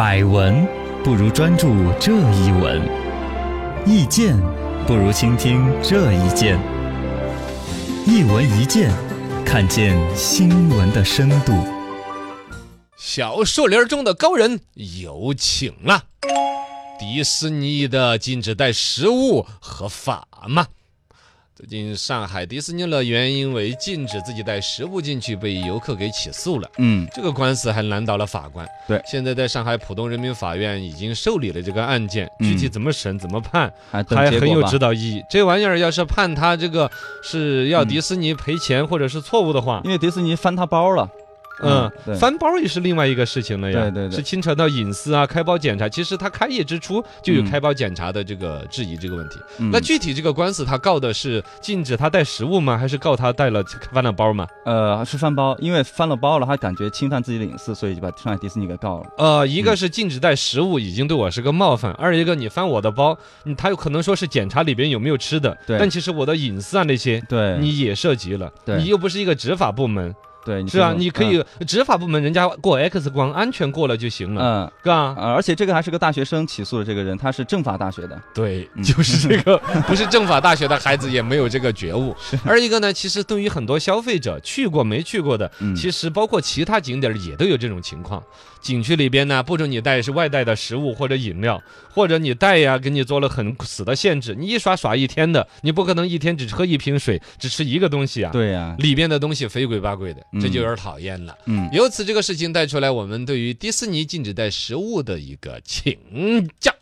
百闻不如专注这一闻，意见不如倾听这一见。一闻一见，看见新闻的深度。小树林中的高人有请了。迪士尼的禁止带食物合法吗？最近上海迪士尼乐园因为禁止自己带食物进去，被游客给起诉了。嗯，这个官司还难倒了法官。对现在在上海浦东人民法院已经受理了这个案件，嗯具体怎么审、怎么判，还很有指导意义。这玩意儿要是判他这个是要迪士尼赔钱或者是错误的话，因为迪士尼翻他包了。嗯，翻包也是另外一个事情了呀，对对对是牵扯到隐私啊、开包检查。其实他开业之初就有嗯开包检查的这个质疑这个问题。嗯那具体这个官司他告的是禁止他带食物吗？还是告他带了翻了包吗？呃是翻包，因为翻了包了，他感觉侵犯自己的隐私，所以就把上海迪士尼给告了。呃，一个是禁止带食物，已经对我是个冒犯；二一个你翻我的包，嗯他有可能说是检查里边有没有吃的，对但其实我的隐私啊那些。对，你也涉及了，对你又不是一个执法部门，对是啊，你可以执法部门人家过 X 光，安全过了就行了，嗯。是吧？呃而且这个还是个大学生起诉的这个人，他是政法大学的，对，嗯就是这个，不是政法大学的孩子也没有这个觉悟。而一个呢，其实对于很多消费者去过没去过的，嗯其实包括其他景点也都有这种情况。景区里边呢，不准你带是外带的食物或者饮料，或者你带呀，给你做了很死的限制。你一耍耍一天的，你不可能一天只喝一瓶水，只吃一个东西啊。，对呀，里边的东西非鬼八鬼的，这嗯就有点讨厌了。嗯，由此这个事情带出来，我们对于迪士尼禁止带食物的一个请教。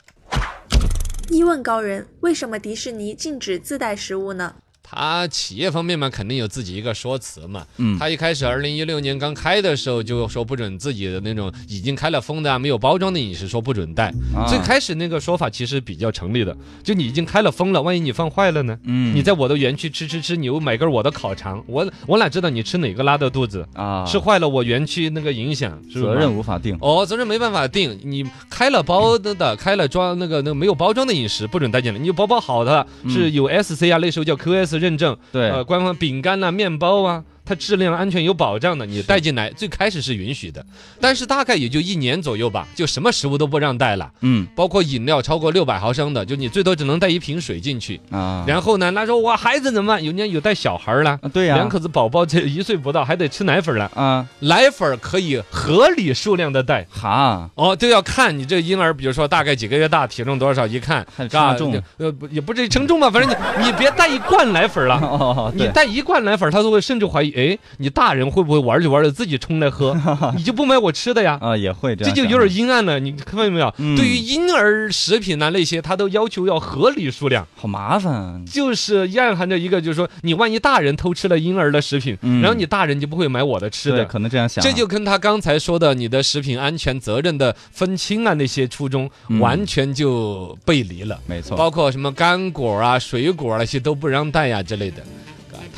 一问高人，为什么迪士尼禁止自带食物呢？他企业方面嘛，肯定有自己一个说辞嘛。嗯他一开始二零一六年刚开的时候就说不准自己的那种已经开了封的啊、没有包装的饮食说不准带。啊最开始那个说法其实比较成立的，就你已经开了封了，万一你放坏了呢？嗯你在我的园区吃吃吃，你又买根我的烤肠，我我哪知道你吃哪个拉的肚子？啊吃坏了我园区那个影响，是责任无法定，哦，责任没办法定，你开了包的的，开了装那个那个没有包装的饮食不准带进来。你有包包好的，是有 SC 啊，那时候叫 QS 认证，对。呃，官方饼干呐、面包啊，它质量安全有保障的，你带进来最开始是允许的，但是大概也就一年左右吧，就什么食物都不让带了。嗯包括饮料超过六百毫升的，就你最多只能带一瓶水进去。啊，然后呢，他说我孩子怎么办？有人家有带小孩儿啦，啊对呀，两口子宝宝这一岁不到还得吃奶粉了，啊奶粉可以合理数量的带。哈，哦，都要看你这婴儿，比如说大概几个月大，体重多少，一看，还是吧称重呃，不也不至于称重吧，反正你 你别带一罐奶粉了。哦，你带一罐奶粉，他都会甚至怀疑，哎，你大人会不会玩着玩着自己冲来喝？你就不买我吃的呀？啊也会这样，这就有点阴暗了，你看到没有？嗯对于婴儿食品啊那些，他都要求要合理数量，好麻烦，就是暗含着一个，就是说你万一大人偷吃了婴儿的食品，嗯然后你大人就不会买我的吃，的。可能这样想，这就跟他刚才说的你的食品安全责任的分清啊那些初衷嗯完全就背离了，没错，包括什么干果啊、水果那些都不让带呀之类的。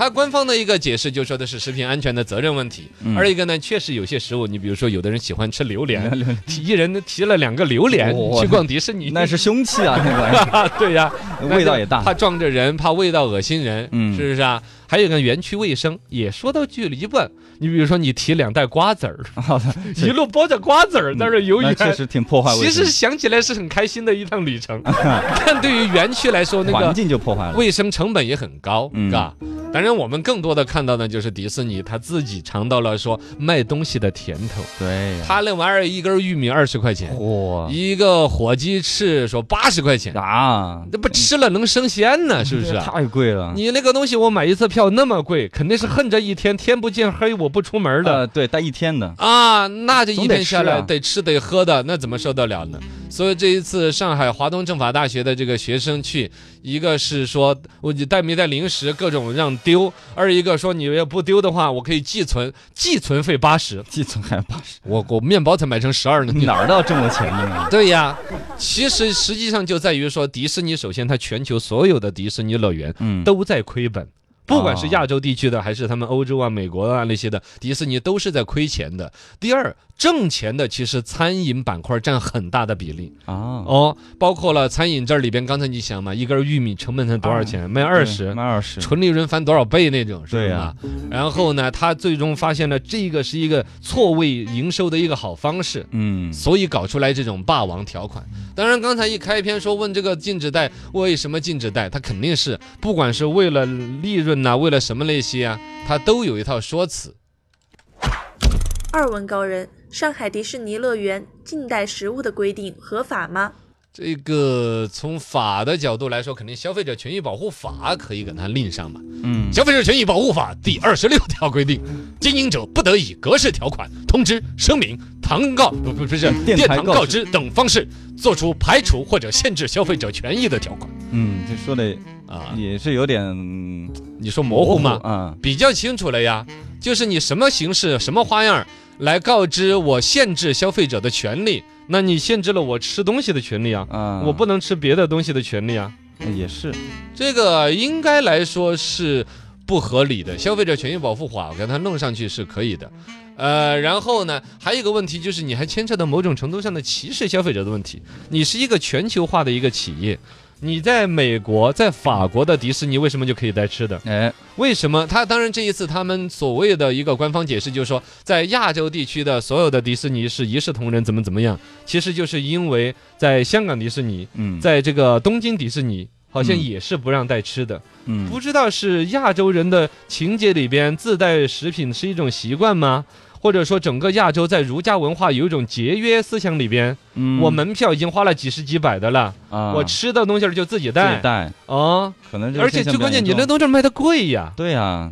啊他官方的一个解释就说的是食品安全的责任问题，嗯。而一个呢，确实有些食物，你比如说有的人喜欢吃榴莲，提一人提了两个榴莲哇去逛迪士尼，那是凶器啊，那个。对呀，儿 味道也大，怕撞着人，怕味道恶心人，嗯。是不是啊？还有一个园区卫生也说到距离问，你比如说你提两袋瓜子儿，一路包着瓜子儿在这儿游园。确实挺破坏卫生其实，想起来是很开心的一趟旅程，但对于园区来说，那个环个境就破坏了，卫生成本也很高，嗯。是吧？当然，我们更多的看到的就是迪士尼他自己尝到了说卖东西的甜头。对呀，他那玩意儿一根玉米二十块钱，哇一个火鸡翅说八十块钱，啊，那不吃了能升仙呢，是不是啊？太贵了，你那个东西我买一次票那么贵，肯定是恨着一天天不见黑我不出门的。呃，对，待一天的，啊，那这一天下来吃啊得吃得喝的，那怎么受得了呢？所以这一次上海华东政法大学的这个学生去，一个是说我你带没带零食，各种让丢；二一个说你要不丢的话，我可以寄存，寄存费八十，寄存还八十，我我面包才买成十二呢，你哪儿都要挣了钱呢？对呀，其实实际上就在于说，迪士尼首先它全球所有的迪士尼乐园嗯，都在亏本。不管是哦亚洲地区的，还是他们欧洲啊、美国啊那些的，迪士尼都是在亏钱的。第二，挣钱的其实餐饮板块占很大的比例啊，哦，包括了餐饮这里边，刚才你想嘛，一根玉米成本才多少钱？卖二十，卖二十，纯利润翻多少倍那种，是吧？然后呢，他最终发现了这个是一个错位营收的一个好方式。嗯，所以搞出来这种霸王条款。当然，刚才一开篇说问这个禁止贷为什么禁止贷，他肯定是不管是为了利润呐、为了什么那些啊，他都有一套说辞。二问高人：上海迪士尼乐园近代食物的规定合法吗？这个从法的角度来说，肯定消费者权益保护法可以给它拎上嘛。嗯，消费者权益保护法第二十六条规定，经营者不得以格式条款、通知、声明、堂告不不不是电电堂台告知告知等方式，做出排除或者限制消费者权益的条款嗯，这说的啊。也是有点嗯你说模糊吗？啊，比较清楚了呀，就是你什么形式、什么花样儿来告知我限制消费者的权利，那你限制了我吃东西的权利啊，啊，我不能吃别的东西的权利啊，也是，这个应该来说是不合理的。消费者权益保护法我给它弄上去是可以的。呃，然后呢，还有一个问题就是，你还牵扯到某种程度上的歧视消费者的问题。你是一个全球化的一个企业，你在美国、在法国的迪士尼为什么就可以带吃的？哎，为什么？他当然这一次他们所谓的一个官方解释就是说，在亚洲地区的所有的迪士尼是一视同仁，怎么怎么样？其实就是因为在香港迪士尼，嗯，在这个东京迪士尼。好像嗯也是不让带吃的，嗯，不知道是亚洲人的情节里边自带食品是一种习惯吗？或者说整个亚洲在儒家文化有一种节约思想里边，嗯。我门票已经花了几十几百的了，啊，我吃的东西就自己带。自带己带，哦，可能而且最关键，你那东西卖的贵呀。对呀，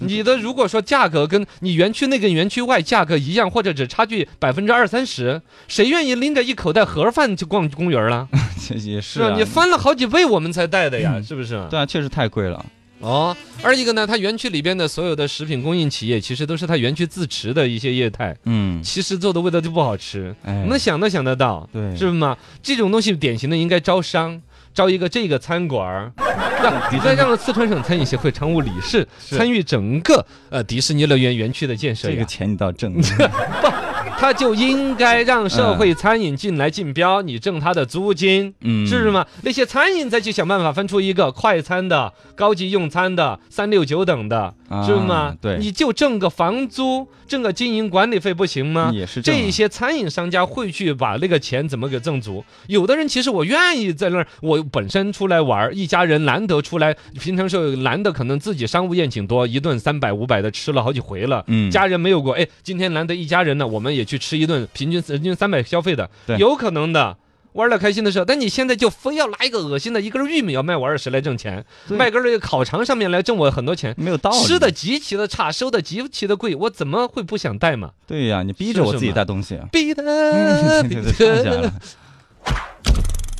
你的如果说价格跟你园区内跟园区外价格一样，或者只差距百分之二三十，谁愿意拎着一口袋盒饭去逛公园了？也是啊，你翻了好几倍我们才带的呀，嗯。是不是？对啊，确实太贵了，哦，二一个呢，它园区里边的所有的食品供应企业，其实都是它园区自持的一些业态，嗯，其实做的味道就不好吃。哎，能想都想得到，对，是吗？这种东西典型的应该招商。招一个这个餐馆儿，让你再让四川省餐饮协会常务理事参与整个呃迪士尼乐园园区的建设这个。钱你倒挣，他就应该让社会餐饮进来竞标，你挣他的租金，嗯，是？嘛？那些餐饮再去想办法分出一个快餐的、高级用餐的、三六九等的，啊是吗？对你就挣个房租，挣个经营管理费不行吗？也是这些餐饮商家会去把那个钱怎么给挣足？有的人其实我愿意在那儿，我本身出来玩儿，一家人难得出来，平常时候难得可能自己商务宴请多，一顿三百五百的吃了好几回了。嗯，家人没有过，哎，今天难得一家人呢，我们也去吃一顿，平均人均三百消费的，有可能的。玩的开心的时候，但你现在就非要拿一个恶心的一根玉米要卖我二十来挣钱，对卖根儿这个烤肠上面来挣我很多钱，没有道理，吃的极其的差，收的极其的贵，我怎么会不想带嘛？对呀，你逼着我自己带东西啊，逼的。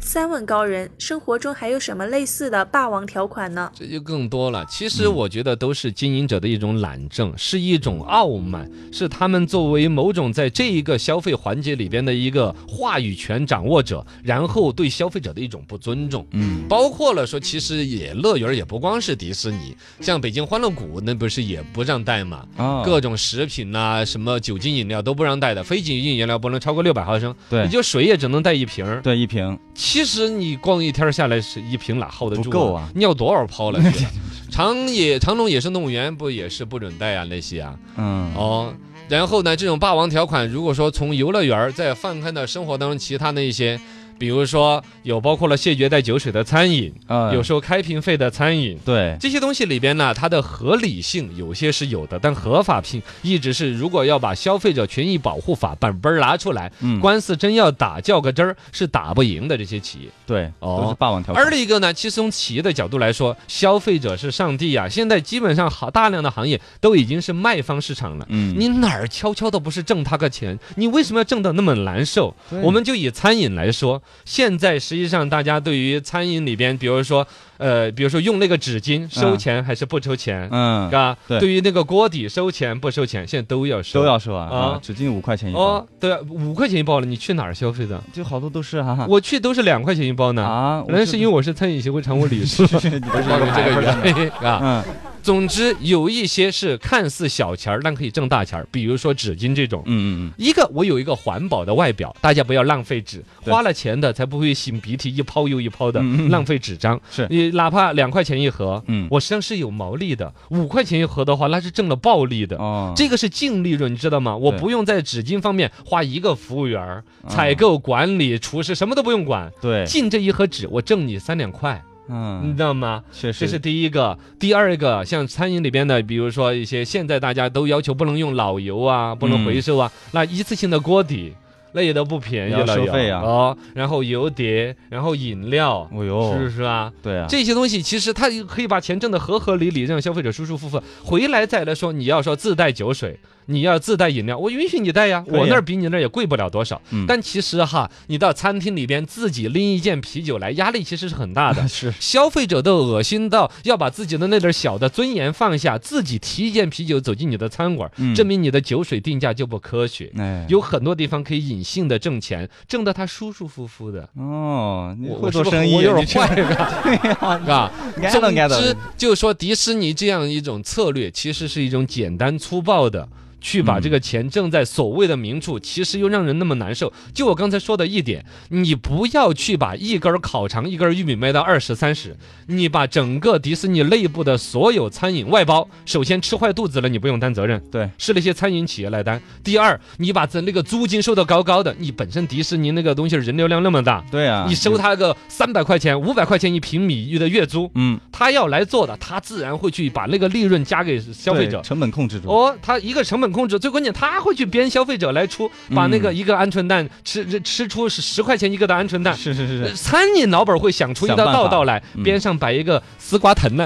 三问高人：生活中还有什么类似的霸王条款呢？这就更多了。其嗯实我觉得都是经营者的一种懒政，是一种傲慢，是他们作为某种在这一个消费环节里边的一个话语权掌握者，然后对消费者的一种不尊重。嗯，包括了说，其实也乐园也不光是迪士尼，像北京欢乐谷那不是也不让带嘛，啊，各种食品呐、什么酒精饮料都不让带的，非酒精饮料不能超过六百毫升，对你就水也只能带一瓶儿。对一瓶，其实你逛一天下来是一瓶哪耗得住、不够啊尿多少泡了去？长野长隆野生动物园不也是不准带啊那些啊？嗯，哦，然后呢，这种霸王条款，如果说从游乐园儿再放开到生活当中其他的一些，比如说有包括了谢绝带酒水的餐饮，啊，有收开瓶费的餐饮。对，这些东西里边呢，它的合理性有些是有的，但合法性一直是，如果要把消费者权益保护法本本儿拿出来，嗯，官司真要打较个真儿，是打不赢的这些企业。对，哦都是霸王条款，而另一个呢，其实从企业的角度来说，消费者是上帝呀、现在基本上好大量的行业都已经是卖方市场了。嗯，你哪儿悄悄的不是挣他个钱？你为什么要挣得那么难受？我们就以餐饮来说，现在实际上大家对于餐饮里边，比如说，呃，比如说用那个纸巾收钱还是不收钱，嗯，啊？对对于那个锅底收钱不收钱，现在都要收。都要收啊，啊啊，纸巾五块钱一包哦，，对啊，五块钱一包了，你去哪儿消费的？就好多都是啊，我去都是两块钱一包呢。啊，那是因为我是餐饮协会常务理事，为 你都是因为这个原原因啊。嗯，总之，有一些是看似小钱儿，但可以挣大钱儿，比如说纸巾这种。嗯嗯嗯。一个我有一个环保的外表，大家不要浪费纸，花了钱的才不会擤鼻涕一泡又一泡的浪费纸张。是。你哪怕两块钱一盒，嗯。我实际上是有毛利的；五块钱一盒的话，那是挣了暴利的。哦，这个是净利润，你知道吗？我不用在纸巾方面花一个服务员、嗯。采购、管理、厨师，什么都不用管，对，进这一盒纸，我挣你三两块，你嗯，知道吗？确实这是第一个，第二个，像餐饮里边的，比如说一些现在大家都要求不能用老油啊，不能回收啊，那一次性的锅底。那也都不便宜要了，收费啊哦，然后油碟，然后饮料，哦呦是不是啊？对啊，这些东西其实它可以把钱挣得合合理理，让消费者舒舒服服。回来再来说，你要说自带酒水，你要自带饮料，我允许你带呀，我那儿比你那儿也贵不了多少。嗯但其实哈，你到餐厅里边自己拎一件啤酒来，压力其实是很大的。是消费者都恶心到要把自己的那点小的尊严放下，自己提一件啤酒走进你的餐馆，嗯证明你的酒水定价就不科学。哎，有很多地方可以隐性的挣钱，挣得他舒舒服服的。哦，你会做生意，我有你点坏，是吧？总的该的之，就是说迪士尼这样一种策略，其实是一种简单粗暴的。去把嗯这个钱挣在所谓的明处，其实又让人那么难受。就我刚才说的一点，你不要去把一根烤肠、一根玉米卖到二十三十，你把整个迪士尼内部的所有餐饮外包，首先吃坏肚子了，你不用担责任，对，是那些餐饮企业来担。第二，你把这那个租金收的高高的，你本身迪士尼那个东西人流量那么大，对啊，你收他个三百块钱、五百块钱一平米的月租，嗯，他要来做的，他自然会去把那个利润加给消费者。成本控制住，哦，他一个成本控制，最关键他会去编消费者来出，把那个嗯一个鹌鹑蛋吃吃出是十块钱一个的鹌鹑蛋。是是是是，餐饮老板会想出一道道道来，嗯。边上摆一个丝瓜藤呢，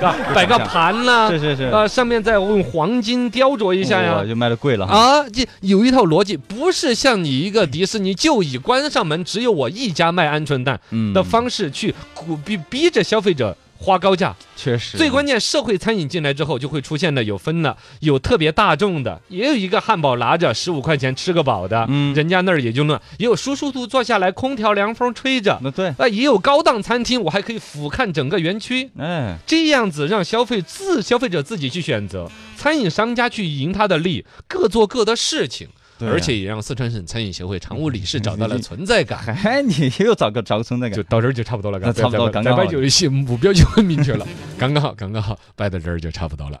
啊 摆个盘呢，是是是，呃，上面再用黄金雕琢一下呀。哇，就卖的贵了，啊，这有一套逻辑，不是像你一个迪士尼就以关上门只有我一家卖鹌鹑蛋嗯。的方式去鼓逼逼着消费者花高价。确实，最关键，社会餐饮进来之后，就会出现的有分了，有特别大众的，也有一个汉堡拿着十五块钱吃个饱的，嗯人家那儿也就那，也有舒舒服服坐下来，空调凉风吹着。那对，啊，也有高档餐厅，我还可以俯瞰整个园区，哎，这样子让消费自消费者自己去选择，餐饮商家去赢他的利，各做各的事情。而且也让四川省餐饮协会常务理事找到了存在感。哎，你又找个找个存在感，就到这儿就差不多了，那差不多刚刚好。摆就戏目标就很明确了，刚刚好，刚刚好，摆到这儿就差不多了。